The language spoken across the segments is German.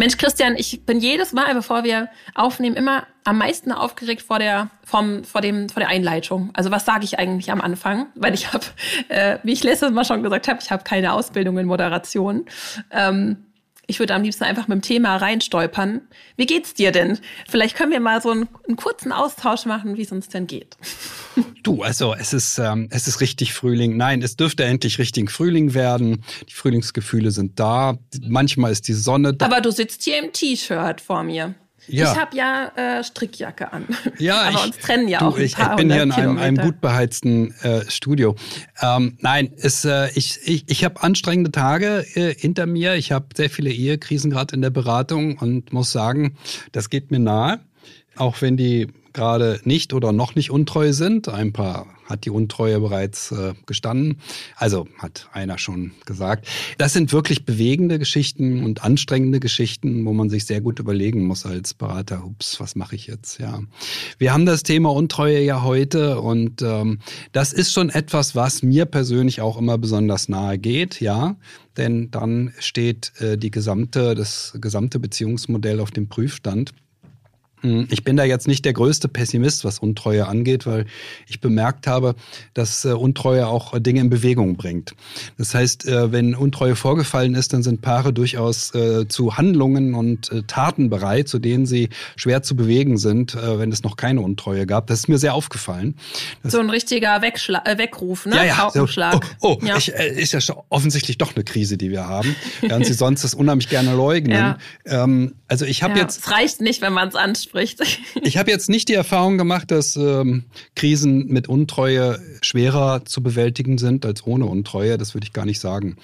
Mensch, Christian, ich bin jedes Mal, bevor wir aufnehmen, immer am meisten aufgeregt vor der, vom, vor dem, vor der Einleitung. Also was sage ich eigentlich am Anfang? Weil ich habe, äh, wie ich letztes Mal schon gesagt habe, ich habe keine Ausbildung in Moderation. Ähm, ich würde am liebsten einfach mit dem Thema reinstolpern. Wie geht's dir denn? Vielleicht können wir mal so einen, einen kurzen Austausch machen, wie es uns denn geht. Du, also es ist, ähm, es ist richtig Frühling. Nein, es dürfte endlich richtig Frühling werden. Die Frühlingsgefühle sind da. Manchmal ist die Sonne da. Aber du sitzt hier im T-Shirt vor mir. Ja. Ich habe ja äh, Strickjacke an. Ja, aber ich, uns trennen ja du, auch ein ich, paar ich bin hier in einem, einem gut beheizten äh, Studio. Ähm, nein, es, äh, ich, ich, ich habe anstrengende Tage äh, hinter mir. Ich habe sehr viele Ehekrisen gerade in der Beratung und muss sagen, das geht mir nahe. Auch wenn die gerade nicht oder noch nicht untreu sind. Ein paar hat die Untreue bereits äh, gestanden. Also hat einer schon gesagt. Das sind wirklich bewegende Geschichten und anstrengende Geschichten, wo man sich sehr gut überlegen muss als Berater, ups, was mache ich jetzt? Ja. Wir haben das Thema Untreue ja heute und ähm, das ist schon etwas, was mir persönlich auch immer besonders nahe geht, ja. Denn dann steht äh, die gesamte, das gesamte Beziehungsmodell auf dem Prüfstand. Hm, ich bin da jetzt nicht der größte Pessimist, was Untreue angeht, weil ich bemerkt habe, dass äh, Untreue auch Dinge in Bewegung bringt. Das heißt, äh, wenn Untreue vorgefallen ist, dann sind Paare durchaus äh, zu Handlungen und Taten bereit, zu denen sie schwer zu bewegen sind, wenn es noch keine Untreue gab. Das ist mir sehr aufgefallen. Das so ein richtiger Wegschla äh, Weckruf, ne? Ja, ja. So, oh, oh ja. Ich, äh, ist ja offensichtlich doch eine Krise, die wir haben, während sie sonst das unheimlich gerne leugnen. Ja. Ähm, also ich habe ja, jetzt. Es reicht nicht, wenn man es anspricht spricht. Ich habe jetzt nicht die Erfahrung gemacht, dass ähm, Krisen mit Untreue schwerer zu bewältigen sind als ohne Untreue. Das würde ich gar nicht sagen.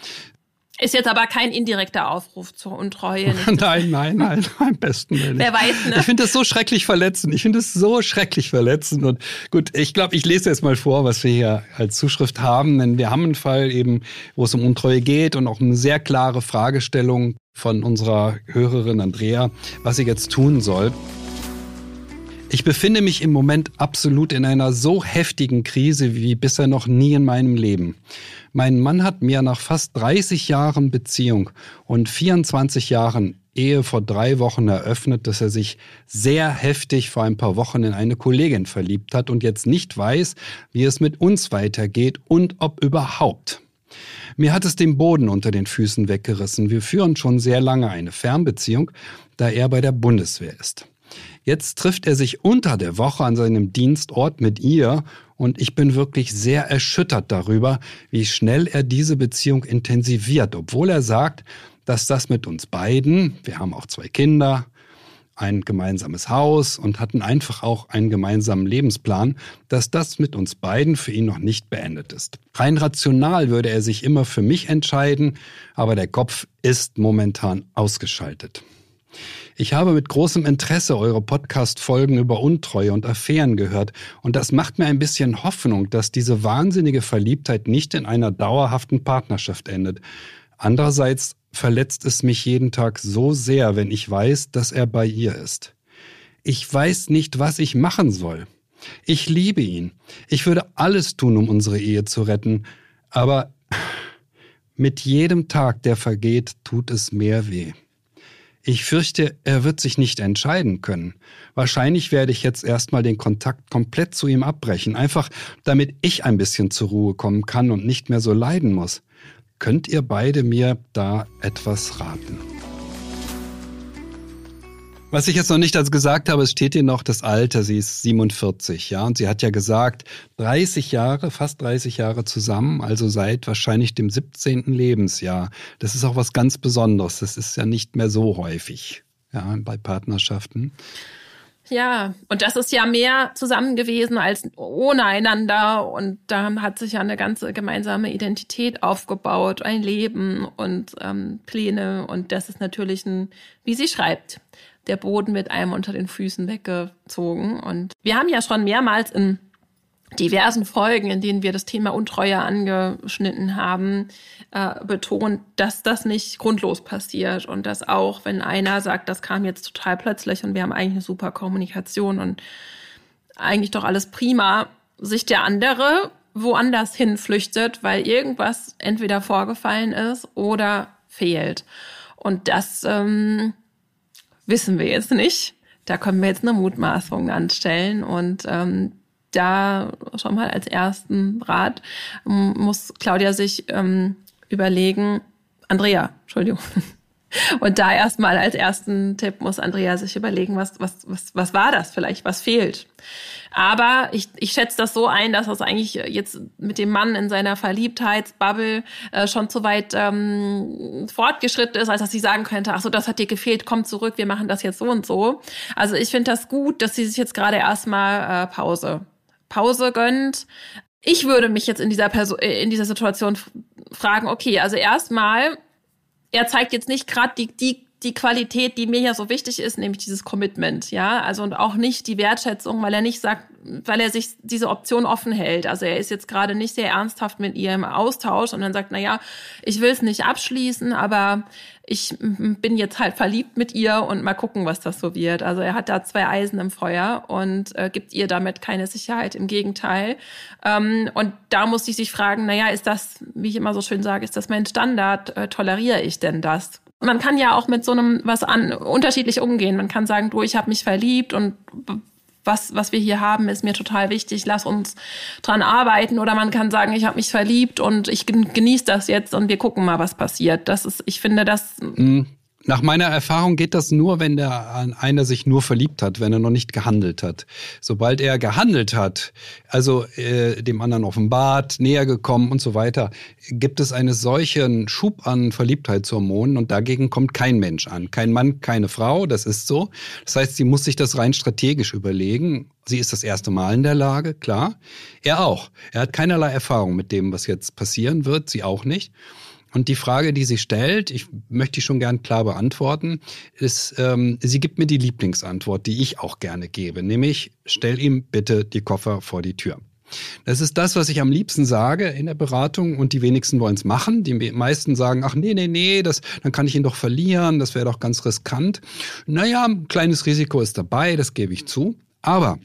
Ist jetzt aber kein indirekter Aufruf zur Untreue. nein, nein, nein, am besten nicht. Wer weiß, ne? Ich finde das so schrecklich verletzend. Ich finde es so schrecklich verletzend. Und gut, ich glaube, ich lese jetzt mal vor, was wir hier als Zuschrift haben. Denn wir haben einen Fall eben, wo es um Untreue geht und auch eine sehr klare Fragestellung von unserer Hörerin Andrea, was sie jetzt tun soll. Ich befinde mich im Moment absolut in einer so heftigen Krise wie bisher noch nie in meinem Leben. Mein Mann hat mir nach fast 30 Jahren Beziehung und 24 Jahren Ehe vor drei Wochen eröffnet, dass er sich sehr heftig vor ein paar Wochen in eine Kollegin verliebt hat und jetzt nicht weiß, wie es mit uns weitergeht und ob überhaupt. Mir hat es den Boden unter den Füßen weggerissen. Wir führen schon sehr lange eine Fernbeziehung, da er bei der Bundeswehr ist. Jetzt trifft er sich unter der Woche an seinem Dienstort mit ihr und ich bin wirklich sehr erschüttert darüber, wie schnell er diese Beziehung intensiviert, obwohl er sagt, dass das mit uns beiden, wir haben auch zwei Kinder, ein gemeinsames Haus und hatten einfach auch einen gemeinsamen Lebensplan, dass das mit uns beiden für ihn noch nicht beendet ist. Rein rational würde er sich immer für mich entscheiden, aber der Kopf ist momentan ausgeschaltet. Ich habe mit großem Interesse eure Podcast-Folgen über Untreue und Affären gehört und das macht mir ein bisschen Hoffnung, dass diese wahnsinnige Verliebtheit nicht in einer dauerhaften Partnerschaft endet. Andererseits verletzt es mich jeden Tag so sehr, wenn ich weiß, dass er bei ihr ist. Ich weiß nicht, was ich machen soll. Ich liebe ihn. Ich würde alles tun, um unsere Ehe zu retten. Aber mit jedem Tag, der vergeht, tut es mehr weh. Ich fürchte, er wird sich nicht entscheiden können. Wahrscheinlich werde ich jetzt erstmal den Kontakt komplett zu ihm abbrechen, einfach damit ich ein bisschen zur Ruhe kommen kann und nicht mehr so leiden muss. Könnt ihr beide mir da etwas raten? Was ich jetzt noch nicht als gesagt habe, es steht hier noch das Alter. Sie ist 47, ja. Und sie hat ja gesagt, 30 Jahre, fast 30 Jahre zusammen, also seit wahrscheinlich dem 17. Lebensjahr. Das ist auch was ganz Besonderes. Das ist ja nicht mehr so häufig, ja, bei Partnerschaften. Ja, und das ist ja mehr zusammen gewesen als ohne einander. Und da hat sich ja eine ganze gemeinsame Identität aufgebaut, ein Leben und ähm, Pläne. Und das ist natürlich ein, wie sie schreibt, der Boden mit einem unter den Füßen weggezogen. Und wir haben ja schon mehrmals in diversen Folgen, in denen wir das Thema Untreue angeschnitten haben, äh, betont, dass das nicht grundlos passiert und dass auch, wenn einer sagt, das kam jetzt total plötzlich und wir haben eigentlich eine super Kommunikation und eigentlich doch alles prima, sich der andere woanders hin flüchtet, weil irgendwas entweder vorgefallen ist oder fehlt. Und das ähm, wissen wir jetzt nicht. Da können wir jetzt eine Mutmaßung anstellen und ähm, da schon mal als ersten Rat muss Claudia sich ähm, überlegen, Andrea, Entschuldigung. Und da erstmal als ersten Tipp muss Andrea sich überlegen, was, was, was, was war das vielleicht, was fehlt. Aber ich, ich schätze das so ein, dass das eigentlich jetzt mit dem Mann in seiner Verliebtheitsbubble äh, schon zu weit ähm, fortgeschritten ist, als dass sie sagen könnte, ach so, das hat dir gefehlt, komm zurück, wir machen das jetzt so und so. Also ich finde das gut, dass sie sich jetzt gerade erstmal äh, Pause Pause gönnt. Ich würde mich jetzt in dieser Person, äh, in dieser Situation fragen, okay, also erstmal, er zeigt jetzt nicht gerade die, die, die Qualität, die mir ja so wichtig ist, nämlich dieses Commitment, ja, also und auch nicht die Wertschätzung, weil er nicht sagt, weil er sich diese Option offen hält. Also er ist jetzt gerade nicht sehr ernsthaft mit ihr im Austausch und dann sagt, na ja, ich will es nicht abschließen, aber ich bin jetzt halt verliebt mit ihr und mal gucken, was das so wird. Also er hat da zwei Eisen im Feuer und äh, gibt ihr damit keine Sicherheit. Im Gegenteil. Ähm, und da muss ich sich fragen, na ja, ist das, wie ich immer so schön sage, ist das mein Standard? Äh, toleriere ich denn das? Man kann ja auch mit so einem was an unterschiedlich umgehen. Man kann sagen, du, ich habe mich verliebt und was, was wir hier haben, ist mir total wichtig, lass uns dran arbeiten. Oder man kann sagen, ich habe mich verliebt und ich genieße das jetzt und wir gucken mal, was passiert. Das ist, ich finde, das. Mhm. Nach meiner Erfahrung geht das nur, wenn der einer sich nur verliebt hat, wenn er noch nicht gehandelt hat. Sobald er gehandelt hat, also äh, dem anderen offenbart, näher gekommen und so weiter, gibt es einen solchen Schub an Verliebtheitshormonen und dagegen kommt kein Mensch an. Kein Mann, keine Frau, das ist so. Das heißt, sie muss sich das rein strategisch überlegen. Sie ist das erste Mal in der Lage, klar. Er auch. Er hat keinerlei Erfahrung mit dem, was jetzt passieren wird, sie auch nicht. Und die Frage, die sie stellt, ich möchte die schon gern klar beantworten, ist, ähm, sie gibt mir die Lieblingsantwort, die ich auch gerne gebe, nämlich stell ihm bitte die Koffer vor die Tür. Das ist das, was ich am liebsten sage in der Beratung und die wenigsten wollen es machen. Die meisten sagen, ach nee, nee, nee, das, dann kann ich ihn doch verlieren, das wäre doch ganz riskant. Naja, ein kleines Risiko ist dabei, das gebe ich zu. Aber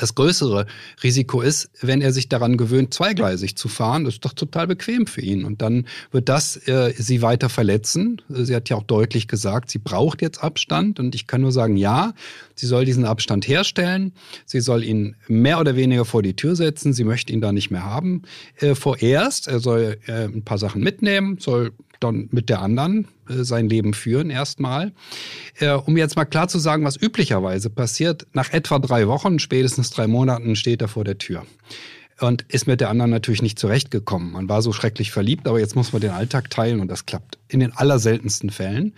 das größere Risiko ist, wenn er sich daran gewöhnt, zweigleisig zu fahren, das ist doch total bequem für ihn. Und dann wird das äh, sie weiter verletzen. Sie hat ja auch deutlich gesagt, sie braucht jetzt Abstand. Und ich kann nur sagen, ja, sie soll diesen Abstand herstellen. Sie soll ihn mehr oder weniger vor die Tür setzen. Sie möchte ihn da nicht mehr haben. Äh, vorerst, er soll äh, ein paar Sachen mitnehmen, soll dann mit der anderen äh, sein Leben führen erstmal. Äh, um jetzt mal klar zu sagen, was üblicherweise passiert, nach etwa drei Wochen, spätestens drei Monaten steht er vor der Tür und ist mit der anderen natürlich nicht zurechtgekommen. Man war so schrecklich verliebt, aber jetzt muss man den Alltag teilen und das klappt in den allerseltensten Fällen.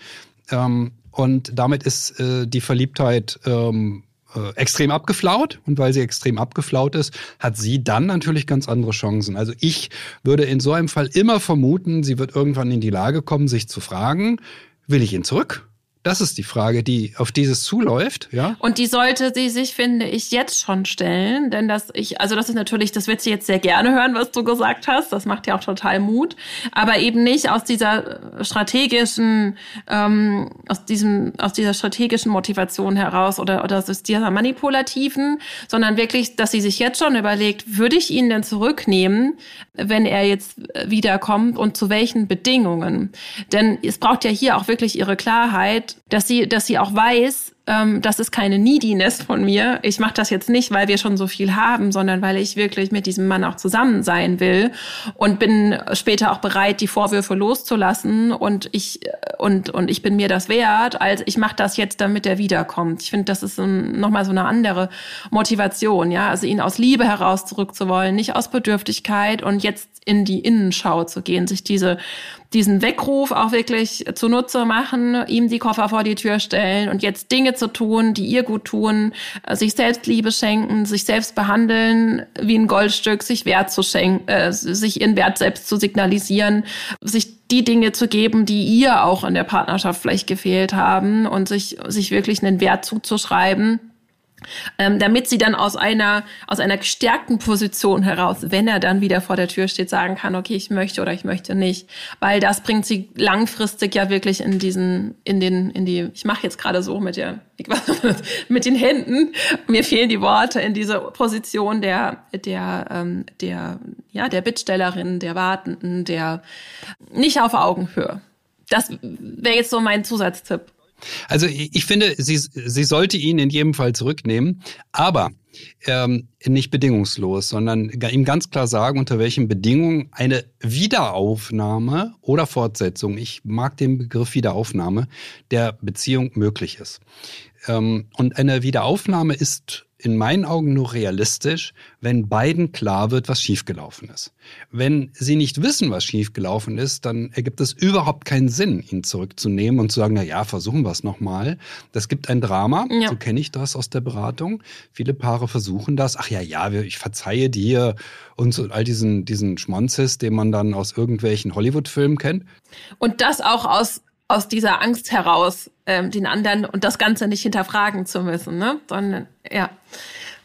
Ähm, und damit ist äh, die Verliebtheit ähm, äh, extrem abgeflaut und weil sie extrem abgeflaut ist, hat sie dann natürlich ganz andere Chancen. Also ich würde in so einem Fall immer vermuten, sie wird irgendwann in die Lage kommen, sich zu fragen, will ich ihn zurück? Das ist die Frage, die auf dieses zuläuft, ja. Und die sollte sie sich, finde ich, jetzt schon stellen, denn das ich, also das ist natürlich, das wird sie jetzt sehr gerne hören, was du gesagt hast. Das macht ja auch total Mut, aber eben nicht aus dieser strategischen, ähm, aus diesem, aus dieser strategischen Motivation heraus oder oder aus dieser manipulativen, sondern wirklich, dass sie sich jetzt schon überlegt, würde ich ihn denn zurücknehmen, wenn er jetzt wiederkommt und zu welchen Bedingungen? Denn es braucht ja hier auch wirklich ihre Klarheit dass sie, dass sie auch weiß, ähm, das ist keine Neediness von mir. Ich mache das jetzt nicht, weil wir schon so viel haben, sondern weil ich wirklich mit diesem Mann auch zusammen sein will und bin später auch bereit, die Vorwürfe loszulassen und ich und und ich bin mir das wert, als ich mache das jetzt, damit er wiederkommt. Ich finde, das ist ein, noch so eine andere Motivation, ja, also ihn aus Liebe heraus zurückzuwollen, nicht aus Bedürftigkeit und jetzt in die Innenschau zu gehen, sich diese diesen Weckruf auch wirklich zunutze machen, ihm die Koffer vor die Tür stellen und jetzt Dinge zu tun, die ihr gut tun, äh, sich Selbstliebe schenken, sich selbst behandeln wie ein Goldstück, sich Wert zu schenken, äh, sich ihren Wert selbst zu signalisieren, sich die Dinge zu geben, die ihr auch in der Partnerschaft vielleicht gefehlt haben und sich, sich wirklich einen Wert zuzuschreiben ähm, damit sie dann aus einer, aus einer gestärkten Position heraus, wenn er dann wieder vor der Tür steht, sagen kann, okay, ich möchte oder ich möchte nicht. Weil das bringt sie langfristig ja wirklich in diesen, in den, in die, ich mache jetzt gerade so mit der, mit den Händen, mir fehlen die Worte, in diese Position der, der, ähm, der, ja, der Bittstellerin, der Wartenden, der nicht auf Augenhöhe. Das wäre jetzt so mein Zusatztipp. Also ich finde, sie, sie sollte ihn in jedem Fall zurücknehmen, aber ähm, nicht bedingungslos, sondern ihm ganz klar sagen, unter welchen Bedingungen eine Wiederaufnahme oder Fortsetzung, ich mag den Begriff Wiederaufnahme, der Beziehung möglich ist. Ähm, und eine Wiederaufnahme ist in meinen Augen nur realistisch, wenn beiden klar wird, was schiefgelaufen ist. Wenn sie nicht wissen, was schiefgelaufen ist, dann ergibt es überhaupt keinen Sinn, ihn zurückzunehmen und zu sagen, na ja, versuchen wir es nochmal. Das gibt ein Drama, ja. so kenne ich das aus der Beratung. Viele Paare versuchen das. Ach ja, ja, ich verzeihe dir und so all diesen, diesen Schmonzes, den man dann aus irgendwelchen Hollywood-Filmen kennt. Und das auch aus aus dieser Angst heraus, ähm, den anderen und das Ganze nicht hinterfragen zu müssen, ne? Sondern ja.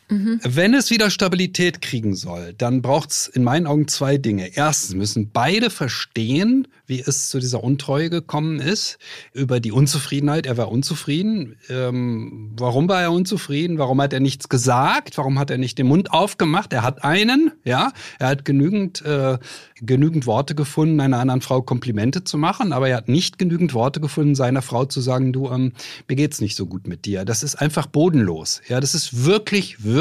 Mhm. Wenn es wieder Stabilität kriegen soll, dann braucht es in meinen Augen zwei Dinge. Erstens müssen beide verstehen, wie es zu dieser Untreue gekommen ist, über die Unzufriedenheit. Er war unzufrieden. Ähm, warum war er unzufrieden? Warum hat er nichts gesagt? Warum hat er nicht den Mund aufgemacht? Er hat einen, ja, er hat genügend, äh, genügend Worte gefunden, einer anderen Frau Komplimente zu machen, aber er hat nicht genügend Worte gefunden, seiner Frau zu sagen, du, ähm, mir geht's nicht so gut mit dir. Das ist einfach bodenlos. Ja, das ist wirklich, wirklich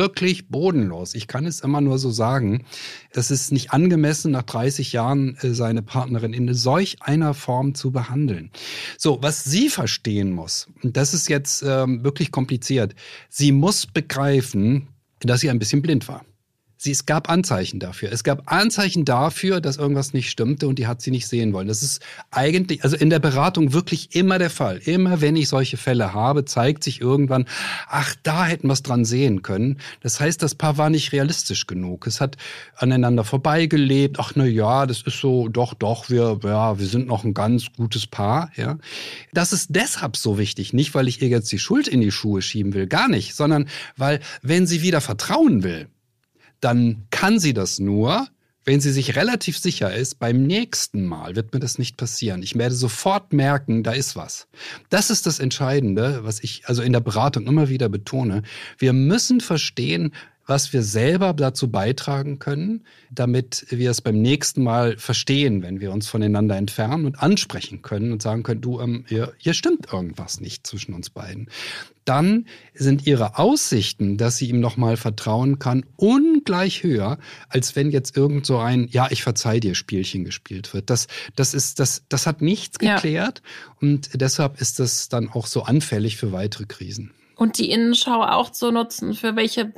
bodenlos. Ich kann es immer nur so sagen. Das ist nicht angemessen, nach 30 Jahren äh, seine Partnerin in solch einer Form zu behandeln. So, was sie verstehen muss, und das ist jetzt ähm, wirklich kompliziert, sie muss begreifen, dass sie ein bisschen blind war. Sie, es gab Anzeichen dafür. Es gab Anzeichen dafür, dass irgendwas nicht stimmte und die hat sie nicht sehen wollen. Das ist eigentlich, also in der Beratung wirklich immer der Fall. Immer wenn ich solche Fälle habe, zeigt sich irgendwann, ach, da hätten wir es dran sehen können. Das heißt, das Paar war nicht realistisch genug. Es hat aneinander vorbeigelebt. Ach, na ja, das ist so, doch, doch, wir, ja, wir sind noch ein ganz gutes Paar, ja. Das ist deshalb so wichtig. Nicht, weil ich ihr jetzt die Schuld in die Schuhe schieben will, gar nicht, sondern weil, wenn sie wieder vertrauen will, dann kann sie das nur, wenn sie sich relativ sicher ist, beim nächsten Mal wird mir das nicht passieren. Ich werde sofort merken, da ist was. Das ist das Entscheidende, was ich also in der Beratung immer wieder betone. Wir müssen verstehen, was wir selber dazu beitragen können, damit wir es beim nächsten Mal verstehen, wenn wir uns voneinander entfernen und ansprechen können und sagen können, du, ähm, hier, hier stimmt irgendwas nicht zwischen uns beiden. Dann sind ihre Aussichten, dass sie ihm nochmal vertrauen kann, ungleich höher, als wenn jetzt irgend so ein, ja, ich verzeih dir Spielchen gespielt wird. Das, das ist, das, das hat nichts geklärt ja. und deshalb ist das dann auch so anfällig für weitere Krisen und die Innenschau auch zu nutzen, für welche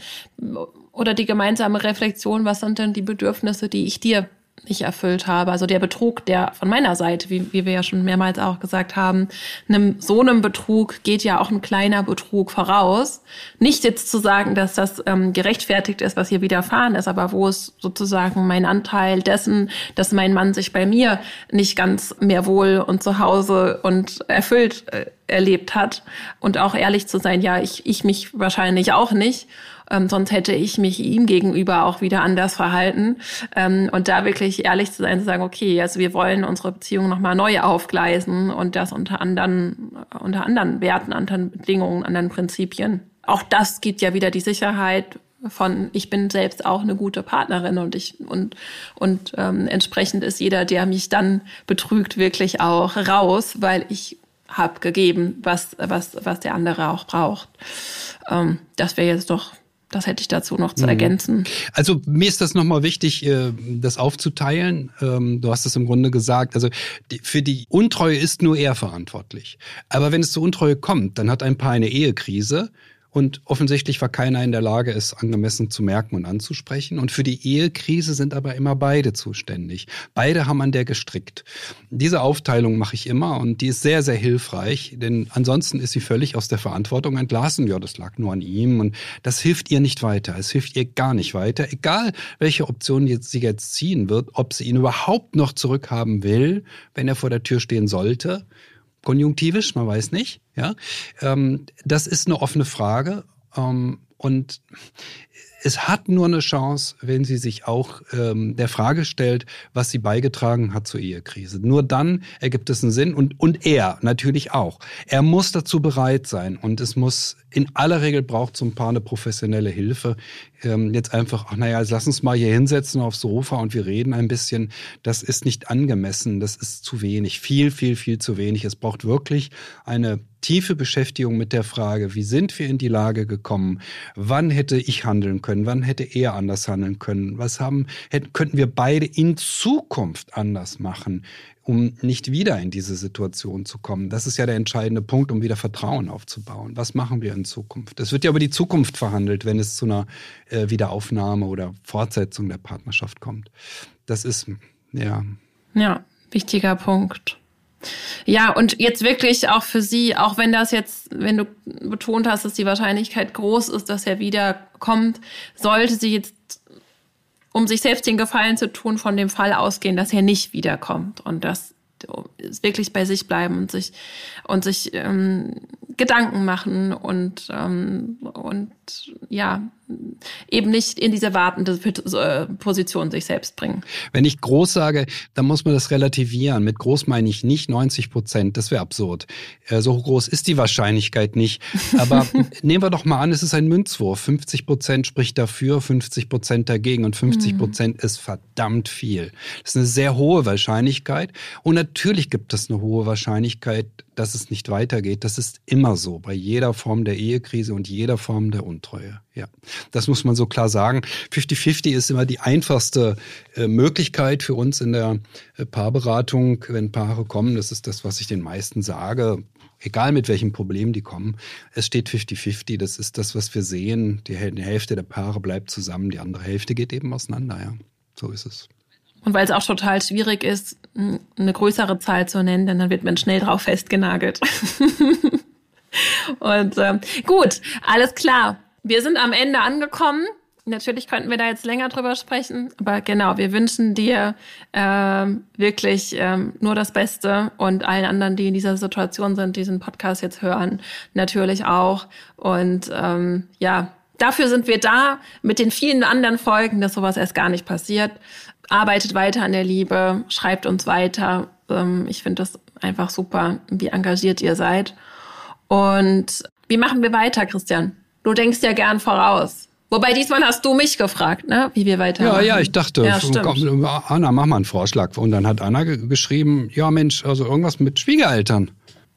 oder die gemeinsame Reflexion, was sind denn die Bedürfnisse, die ich dir nicht erfüllt habe. Also der Betrug, der von meiner Seite, wie, wie wir ja schon mehrmals auch gesagt haben, einem, so einem Betrug geht ja auch ein kleiner Betrug voraus. Nicht jetzt zu sagen, dass das ähm, gerechtfertigt ist, was hier widerfahren ist, aber wo es sozusagen mein Anteil dessen, dass mein Mann sich bei mir nicht ganz mehr wohl und zu Hause und erfüllt äh, erlebt hat und auch ehrlich zu sein, ja, ich, ich mich wahrscheinlich auch nicht ähm, sonst hätte ich mich ihm gegenüber auch wieder anders verhalten. Ähm, und da wirklich ehrlich zu sein, zu sagen, okay, also wir wollen unsere Beziehung nochmal neu aufgleisen und das unter anderen, unter anderen Werten, anderen Bedingungen, anderen Prinzipien. Auch das gibt ja wieder die Sicherheit, von ich bin selbst auch eine gute Partnerin und ich und und ähm, entsprechend ist jeder, der mich dann betrügt, wirklich auch raus, weil ich habe gegeben, was was was der andere auch braucht. Ähm, das wäre jetzt doch das hätte ich dazu noch zu mhm. ergänzen. Also mir ist das nochmal wichtig, äh, das aufzuteilen. Ähm, du hast es im Grunde gesagt. Also für die Untreue ist nur er verantwortlich. Aber wenn es zur Untreue kommt, dann hat ein Paar eine Ehekrise und offensichtlich war keiner in der Lage, es angemessen zu merken und anzusprechen. Und für die Ehekrise sind aber immer beide zuständig. Beide haben an der gestrickt. Diese Aufteilung mache ich immer und die ist sehr, sehr hilfreich, denn ansonsten ist sie völlig aus der Verantwortung entlassen. Ja, das lag nur an ihm und das hilft ihr nicht weiter. Es hilft ihr gar nicht weiter. Egal, welche Option jetzt sie jetzt ziehen wird, ob sie ihn überhaupt noch zurückhaben will, wenn er vor der Tür stehen sollte konjunktivisch, man weiß nicht. Ja, ähm, das ist eine offene Frage. Ähm, Und es hat nur eine Chance, wenn sie sich auch ähm, der Frage stellt, was sie beigetragen hat zur Ehekrise. Nur dann ergibt es einen Sinn und, und er natürlich auch. Er muss dazu bereit sein und es muss in aller Regel braucht so ein Paar eine professionelle Hilfe. Ähm, jetzt einfach, ach naja, lass uns mal hier hinsetzen aufs Sofa und wir reden ein bisschen. Das ist nicht angemessen, das ist zu wenig, viel, viel, viel zu wenig. Es braucht wirklich eine tiefe Beschäftigung mit der Frage, wie sind wir in die Lage gekommen? Wann hätte ich handeln können? Wann hätte er anders handeln können? Was haben, hätten, könnten wir beide in Zukunft anders machen? Um nicht wieder in diese Situation zu kommen. Das ist ja der entscheidende Punkt, um wieder Vertrauen aufzubauen. Was machen wir in Zukunft? Es wird ja über die Zukunft verhandelt, wenn es zu einer äh, Wiederaufnahme oder Fortsetzung der Partnerschaft kommt. Das ist, ja. Ja, wichtiger Punkt. Ja, und jetzt wirklich auch für Sie, auch wenn das jetzt, wenn du betont hast, dass die Wahrscheinlichkeit groß ist, dass er wiederkommt, sollte sie jetzt um sich selbst den Gefallen zu tun, von dem Fall ausgehen, dass er nicht wiederkommt. Und dass wirklich bei sich bleiben und sich und sich ähm, Gedanken machen und ähm, und ja eben nicht in diese wartende äh, Position sich selbst bringen. Wenn ich groß sage, dann muss man das relativieren. Mit groß meine ich nicht 90 Prozent, das wäre absurd. Äh, so groß ist die Wahrscheinlichkeit nicht. Aber nehmen wir doch mal an, es ist ein Münzwurf. 50 Prozent spricht dafür, 50 Prozent dagegen und 50 Prozent mhm. ist verdammt viel. Das ist eine sehr hohe Wahrscheinlichkeit. Und natürlich gibt es eine hohe Wahrscheinlichkeit, dass es nicht weitergeht. Das ist immer so bei jeder Form der Ehekrise und jeder Form der Untreue. Ja, das muss man so klar sagen. 50-50 ist immer die einfachste äh, Möglichkeit für uns in der äh, Paarberatung, wenn Paare kommen. Das ist das, was ich den meisten sage. Egal mit welchem Problem die kommen, es steht 50-50. Das ist das, was wir sehen. Die Hälfte der Paare bleibt zusammen, die andere Hälfte geht eben auseinander. Ja, so ist es. Und weil es auch total schwierig ist, eine größere Zahl zu nennen, denn dann wird man schnell drauf festgenagelt. Und ähm, gut, alles klar. Wir sind am Ende angekommen. Natürlich könnten wir da jetzt länger drüber sprechen, aber genau, wir wünschen dir ähm, wirklich ähm, nur das Beste und allen anderen, die in dieser Situation sind, diesen Podcast jetzt hören, natürlich auch. Und ähm, ja, dafür sind wir da mit den vielen anderen Folgen, dass sowas erst gar nicht passiert arbeitet weiter an der Liebe, schreibt uns weiter. Ähm, ich finde das einfach super, wie engagiert ihr seid. Und wie machen wir weiter, Christian? Du denkst ja gern voraus. Wobei diesmal hast du mich gefragt, ne? wie wir weiter. Ja, ja, ich dachte, ja, Anna, mach mal einen Vorschlag. Und dann hat Anna geschrieben, ja Mensch, also irgendwas mit Schwiegereltern.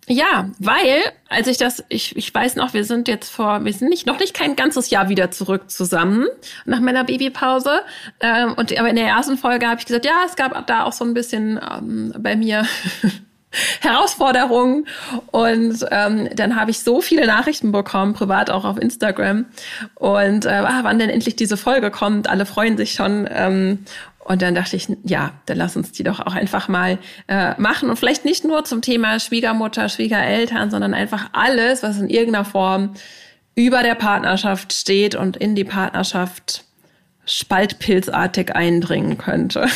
Ja, weil, als ich das, ich, ich weiß noch, wir sind jetzt vor, wir sind nicht noch nicht kein ganzes Jahr wieder zurück zusammen nach meiner Babypause. Ähm, und aber in der ersten Folge habe ich gesagt, ja, es gab da auch so ein bisschen ähm, bei mir Herausforderungen. Und ähm, dann habe ich so viele Nachrichten bekommen, privat auch auf Instagram. Und äh, ah, wann denn endlich diese Folge kommt, alle freuen sich schon. Ähm, und dann dachte ich, ja, dann lass uns die doch auch einfach mal äh, machen. Und vielleicht nicht nur zum Thema Schwiegermutter, Schwiegereltern, sondern einfach alles, was in irgendeiner Form über der Partnerschaft steht und in die Partnerschaft spaltpilzartig eindringen könnte.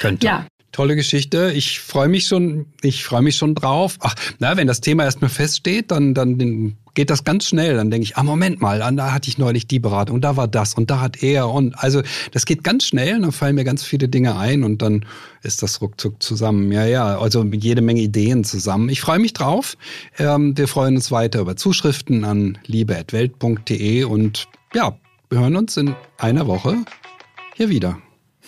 Könnte. Ja. Tolle Geschichte. Ich freue mich schon, ich freue mich schon drauf. Ach, na, wenn das Thema erstmal feststeht, dann, dann geht das ganz schnell. Dann denke ich, ah, Moment mal, da hatte ich neulich die Beratung, da war das und da hat er und also das geht ganz schnell, dann fallen mir ganz viele Dinge ein und dann ist das ruckzuck zusammen. Ja, ja, also jede Menge Ideen zusammen. Ich freue mich drauf. Ähm, wir freuen uns weiter über Zuschriften an liebe.welt.de und ja, wir hören uns in einer Woche hier wieder.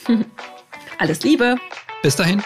Alles Liebe. Bis dahin.